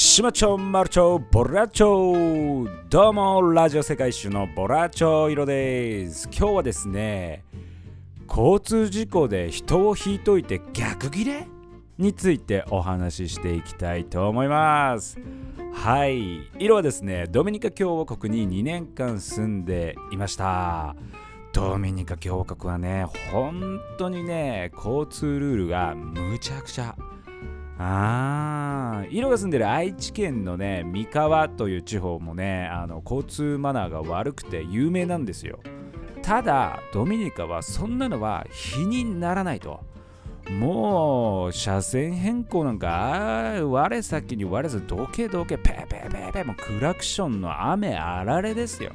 シマチョマルチョボラチョどうもラジオ世界一周のボラチョイロです。今日はですね交通事故で人を引いといて逆ギレについてお話ししていきたいと思います。はい。色はですねドミニカ共和国に2年間住んでいました。ドミニカ共和国はね本当にね交通ルールがむちゃくちゃああ、色が住んでる愛知県のね、三河という地方もね、あの交通マナーが悪くて有名なんですよ。ただ、ドミニカはそんなのは比にならないと。もう、車線変更なんか、我先に我ずどけどけ、ペーペーペペ、もうクラクションの雨あられですよ。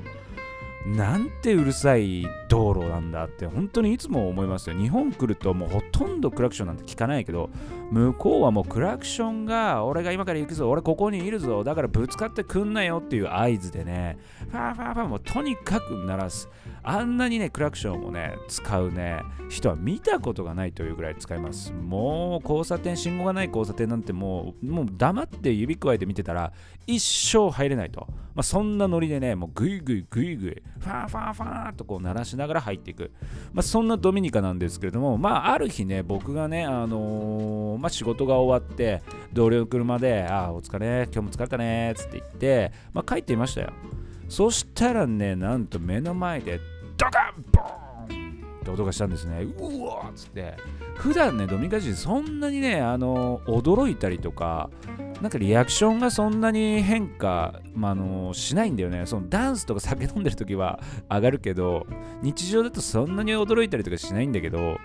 なんてうるさい道路なんだって本当にいつも思いますよ。日本来るともうほとんどクラクションなんて聞かないけど向こうはもうクラクションが俺が今から行くぞ。俺ここにいるぞ。だからぶつかってくんなよっていう合図でね。ファーファーファーもうとにかく鳴らすあんなにねクラクションをね使うね人は見たことがないというぐらい使いますもう交差点信号がない交差点なんてもうもう黙って指くわえて見てたら一生入れないと、まあ、そんなノリでねもうグイグイグイグイファーファーファーとこう鳴らしなながら入っていく、まあ、そんなドミニカなんですけれどもまあある日ね僕がねあのー、まあ、仕事が終わって同僚の車で「ああお疲れ今日も疲れたね」っつって言って、まあ、帰っていましたよ。そしたらねなんと目の前でドカンボーンって音がしたんですね。うわっつって。普段ねドミニカ人そんなにねあの驚いたりとかなんかリアクションがそんなに変化、まあ、のしないんだよね。そのダンスとか酒飲んでる時は 上がるけど日常だとそんなに驚いたりとかしないんだけど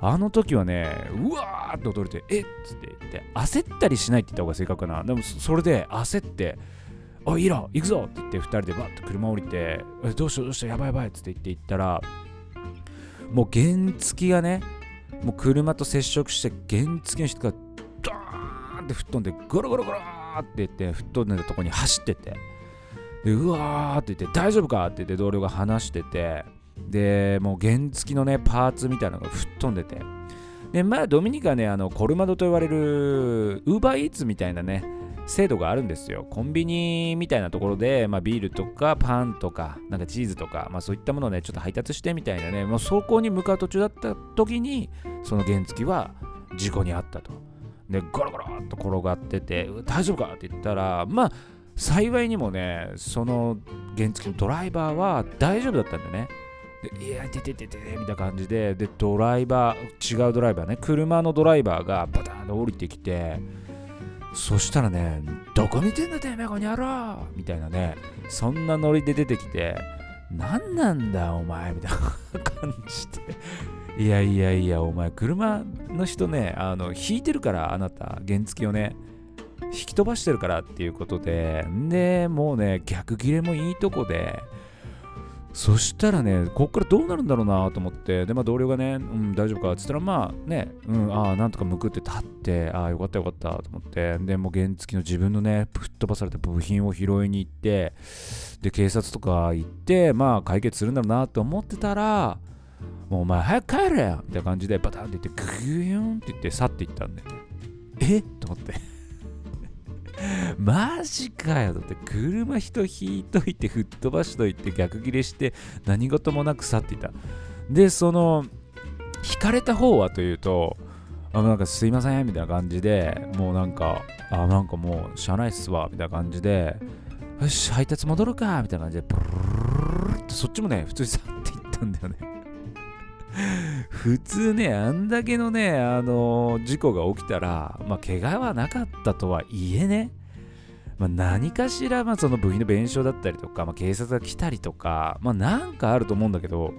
あの時はねうわーって驚いてえっ？つって言って焦ったりしないって言った方が正確かな。でもそれで焦っておいいろ行くぞ！って言って2人でバッと車降りてどうしたどうしたやばいやばいっつって言って行ったらもう原付がねもう車と接触して原付の人がドーンって吹っ飛んでゴロゴロゴロって言って吹っ飛んでたとこに走っててでうわーって言って大丈夫かって言って同僚が話しててでもう原付きのねパーツみたいなのが吹っ飛んでてでまあドミニカねあのコルマドと言われるウーバーイーツみたいなね制度があるんですよ。コンビニみたいなところで、まあ、ビールとかパンとか、なんかチーズとか、まあ、そういったものをね、ちょっと配達してみたいなね、もう走行に向かう途中だった時に、その原付は事故に遭ったと。で、ゴロゴロっと転がってて、大丈夫かって言ったら、まあ、幸いにもね、その原付のドライバーは大丈夫だったんでね。でいや、ててててみたいな感じで、で、ドライバー、違うドライバーね、車のドライバーがバターンと降りてきて、そしたらね、どこ見てんだてめえこにやろうみたいなね、そんなノリで出てきて、何なんだお前みたいな感じで。いやいやいや、お前、車の人ね、あの、引いてるから、あなた、原付をね、引き飛ばしてるからっていうことで、で、もうね、逆切れもいいとこで、そしたらね、こっからどうなるんだろうなと思って、で、まあ、同僚がね、うん、大丈夫かって言ったら、まあね、うん、ああ、なんとかむくって立って、ああ、よかったよかったと思って、で、もう原付の自分のね、吹っ飛ばされた部品を拾いに行って、で、警察とか行って、まあ、解決するんだろうなと思ってたら、もうお前早く帰れよみたいな感じでバタンって言って、グーヨンって言って去っていったんで、え？と思って。マジかよだって車人引いといて吹っ飛ばしといて逆ギレして何事もなく去っていた。でその引かれた方はというとあなんかすいませんみたいな感じでもうなんかあなんかもう車内っすわみたいな感じでよし配達戻るかみたいな感じでブルルルってそっちもね普通に去っていったんだよね 普通ね、あんだけのね、あの、事故が起きたら、まあ、怪我はなかったとはいえね、まあ、何かしら、まあ、その部品の弁償だったりとか、まあ、警察が来たりとか、まあ、なんかあると思うんだけど、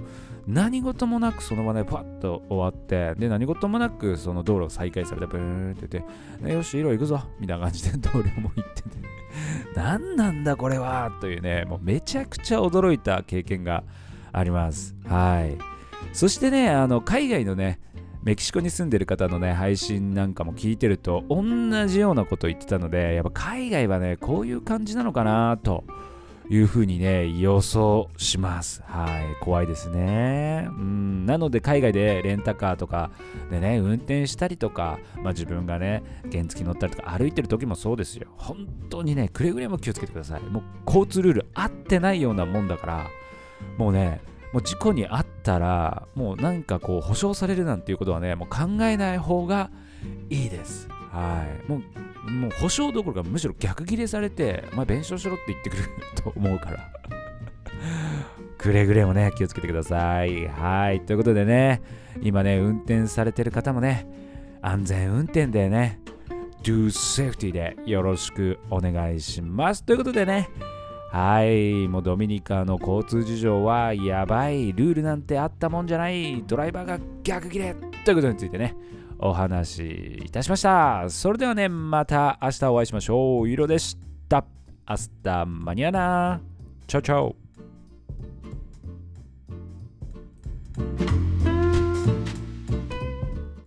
何事もなくその場でパッと終わって、で、何事もなくその道路を再開されて、ブーンって言って、よし、色行くぞみたいな感じで 同僚も行ってて、何なんだこれはというね、もうめちゃくちゃ驚いた経験があります。はい。そしてね、あの海外のね、メキシコに住んでる方のね、配信なんかも聞いてると、同じようなこと言ってたので、やっぱ海外はね、こういう感じなのかなというふうにね、予想します。はい。怖いですね。うん。なので、海外でレンタカーとかでね、運転したりとか、まあ自分がね、原付乗ったりとか、歩いてる時もそうですよ。本当にね、くれぐれも気をつけてください。もう交通ルール合ってないようなもんだから、もうね、もう事故に遭ったら、もうなんかこう、保証されるなんていうことはね、もう考えない方がいいです。はい。もうもう保証どころかむしろ逆ギレされて、お前弁償しろって言ってくると思うから。くれぐれもね、気をつけてください。はい。ということでね、今ね、運転されてる方もね、安全運転でね、do safety でよろしくお願いします。ということでね、はい、もうドミニカの交通事情はやばい、ルールなんてあったもんじゃない、ドライバーが逆切れということについてね、お話しいたしました。それではね、また明日お会いしましょう。いろでした。 Hasta mañana。Chao chao。